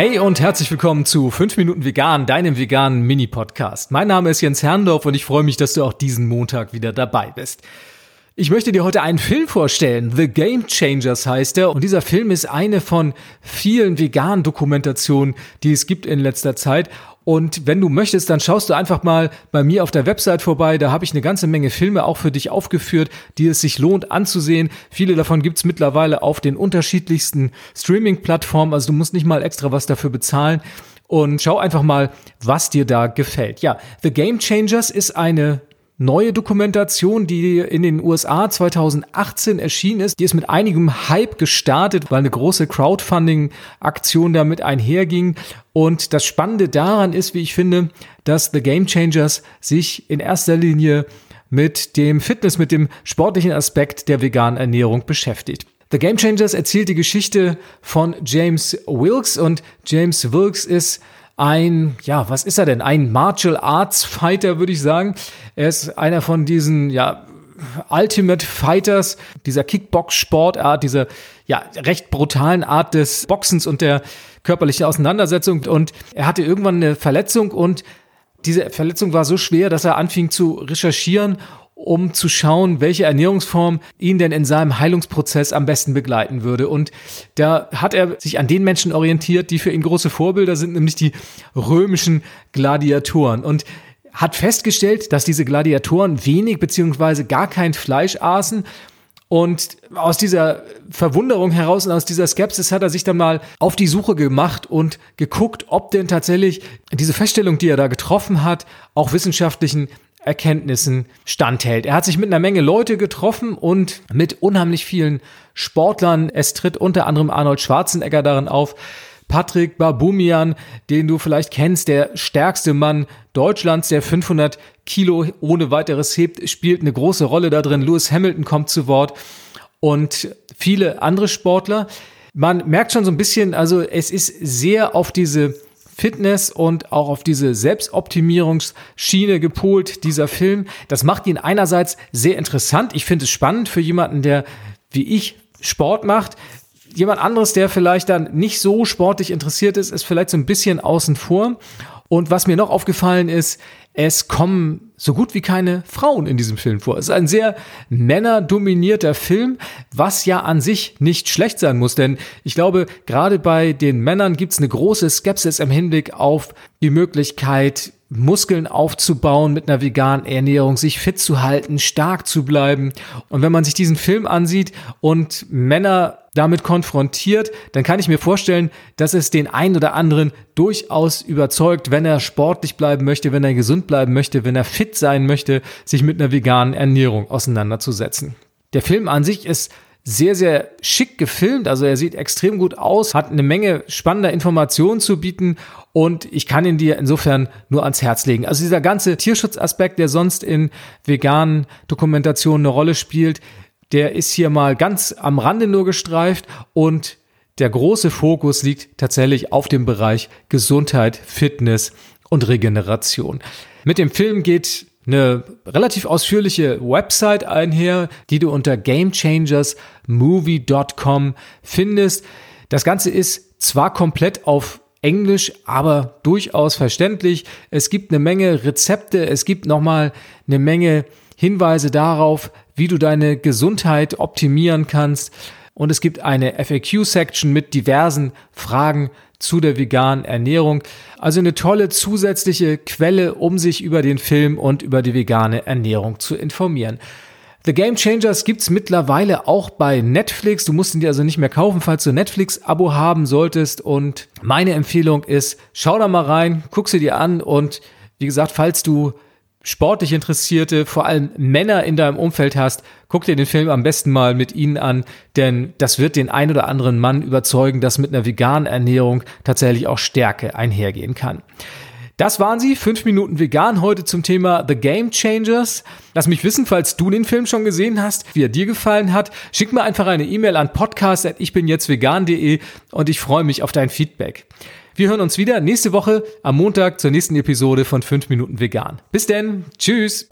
Hey und herzlich willkommen zu 5 Minuten Vegan, deinem veganen Mini-Podcast. Mein Name ist Jens Herndorf und ich freue mich, dass du auch diesen Montag wieder dabei bist. Ich möchte dir heute einen Film vorstellen. The Game Changers heißt er. Und dieser Film ist eine von vielen veganen Dokumentationen, die es gibt in letzter Zeit. Und wenn du möchtest, dann schaust du einfach mal bei mir auf der Website vorbei. Da habe ich eine ganze Menge Filme auch für dich aufgeführt, die es sich lohnt anzusehen. Viele davon gibt's mittlerweile auf den unterschiedlichsten Streaming-Plattformen. Also du musst nicht mal extra was dafür bezahlen. Und schau einfach mal, was dir da gefällt. Ja, The Game Changers ist eine neue Dokumentation, die in den USA 2018 erschienen ist. Die ist mit einigem Hype gestartet, weil eine große Crowdfunding-Aktion damit einherging. Und das Spannende daran ist, wie ich finde, dass The Game Changers sich in erster Linie mit dem Fitness, mit dem sportlichen Aspekt der veganen Ernährung beschäftigt. The Game Changers erzählt die Geschichte von James Wilkes und James Wilkes ist ein, ja, was ist er denn? Ein Martial Arts Fighter, würde ich sagen. Er ist einer von diesen, ja, Ultimate Fighters, dieser Kickbox-Sportart, dieser ja recht brutalen Art des Boxens und der körperlichen Auseinandersetzung. Und er hatte irgendwann eine Verletzung und diese Verletzung war so schwer, dass er anfing zu recherchieren um zu schauen, welche Ernährungsform ihn denn in seinem Heilungsprozess am besten begleiten würde. Und da hat er sich an den Menschen orientiert, die für ihn große Vorbilder sind, nämlich die römischen Gladiatoren. Und hat festgestellt, dass diese Gladiatoren wenig beziehungsweise gar kein Fleisch aßen und aus dieser Verwunderung heraus und aus dieser Skepsis hat er sich dann mal auf die Suche gemacht und geguckt, ob denn tatsächlich diese Feststellung, die er da getroffen hat, auch wissenschaftlichen Erkenntnissen standhält. Er hat sich mit einer Menge Leute getroffen und mit unheimlich vielen Sportlern. Es tritt unter anderem Arnold Schwarzenegger darin auf. Patrick Babumian, den du vielleicht kennst, der stärkste Mann Deutschlands, der 500 Kilo ohne weiteres hebt, spielt eine große Rolle da drin. Lewis Hamilton kommt zu Wort und viele andere Sportler. Man merkt schon so ein bisschen, also es ist sehr auf diese Fitness und auch auf diese Selbstoptimierungsschiene gepolt, dieser Film. Das macht ihn einerseits sehr interessant. Ich finde es spannend für jemanden, der wie ich Sport macht. Jemand anderes, der vielleicht dann nicht so sportlich interessiert ist, ist vielleicht so ein bisschen außen vor. Und was mir noch aufgefallen ist, es kommen so gut wie keine Frauen in diesem Film vor. Es ist ein sehr männerdominierter Film, was ja an sich nicht schlecht sein muss, denn ich glaube, gerade bei den Männern gibt es eine große Skepsis im Hinblick auf die Möglichkeit, Muskeln aufzubauen mit einer veganen Ernährung, sich fit zu halten, stark zu bleiben. Und wenn man sich diesen Film ansieht und Männer damit konfrontiert, dann kann ich mir vorstellen, dass es den einen oder anderen durchaus überzeugt, wenn er sportlich bleiben möchte, wenn er gesund bleiben möchte, wenn er fit sein möchte, sich mit einer veganen Ernährung auseinanderzusetzen. Der Film an sich ist sehr, sehr schick gefilmt. Also er sieht extrem gut aus, hat eine Menge spannender Informationen zu bieten und ich kann ihn dir insofern nur ans Herz legen. Also dieser ganze Tierschutzaspekt, der sonst in veganen Dokumentationen eine Rolle spielt, der ist hier mal ganz am Rande nur gestreift und der große Fokus liegt tatsächlich auf dem Bereich Gesundheit, Fitness und Regeneration. Mit dem Film geht eine relativ ausführliche Website einher, die du unter gamechangersmovie.com findest. Das Ganze ist zwar komplett auf Englisch, aber durchaus verständlich. Es gibt eine Menge Rezepte, es gibt nochmal eine Menge Hinweise darauf, wie du deine Gesundheit optimieren kannst. Und es gibt eine FAQ-Section mit diversen Fragen zu der veganen Ernährung. Also eine tolle zusätzliche Quelle, um sich über den Film und über die vegane Ernährung zu informieren. The Game Changers gibt's mittlerweile auch bei Netflix. Du musst ihn dir also nicht mehr kaufen, falls du Netflix-Abo haben solltest. Und meine Empfehlung ist, schau da mal rein, guck sie dir an und wie gesagt, falls du sportlich Interessierte, vor allem Männer in deinem Umfeld hast, guck dir den Film am besten mal mit ihnen an, denn das wird den ein oder anderen Mann überzeugen, dass mit einer veganen Ernährung tatsächlich auch Stärke einhergehen kann. Das waren sie, fünf Minuten vegan heute zum Thema The Game Changers. Lass mich wissen, falls du den Film schon gesehen hast, wie er dir gefallen hat. Schick mir einfach eine E-Mail an podcast.ichbinjetztvegan.de und ich freue mich auf dein Feedback. Wir hören uns wieder nächste Woche am Montag zur nächsten Episode von 5 Minuten Vegan. Bis denn, tschüss!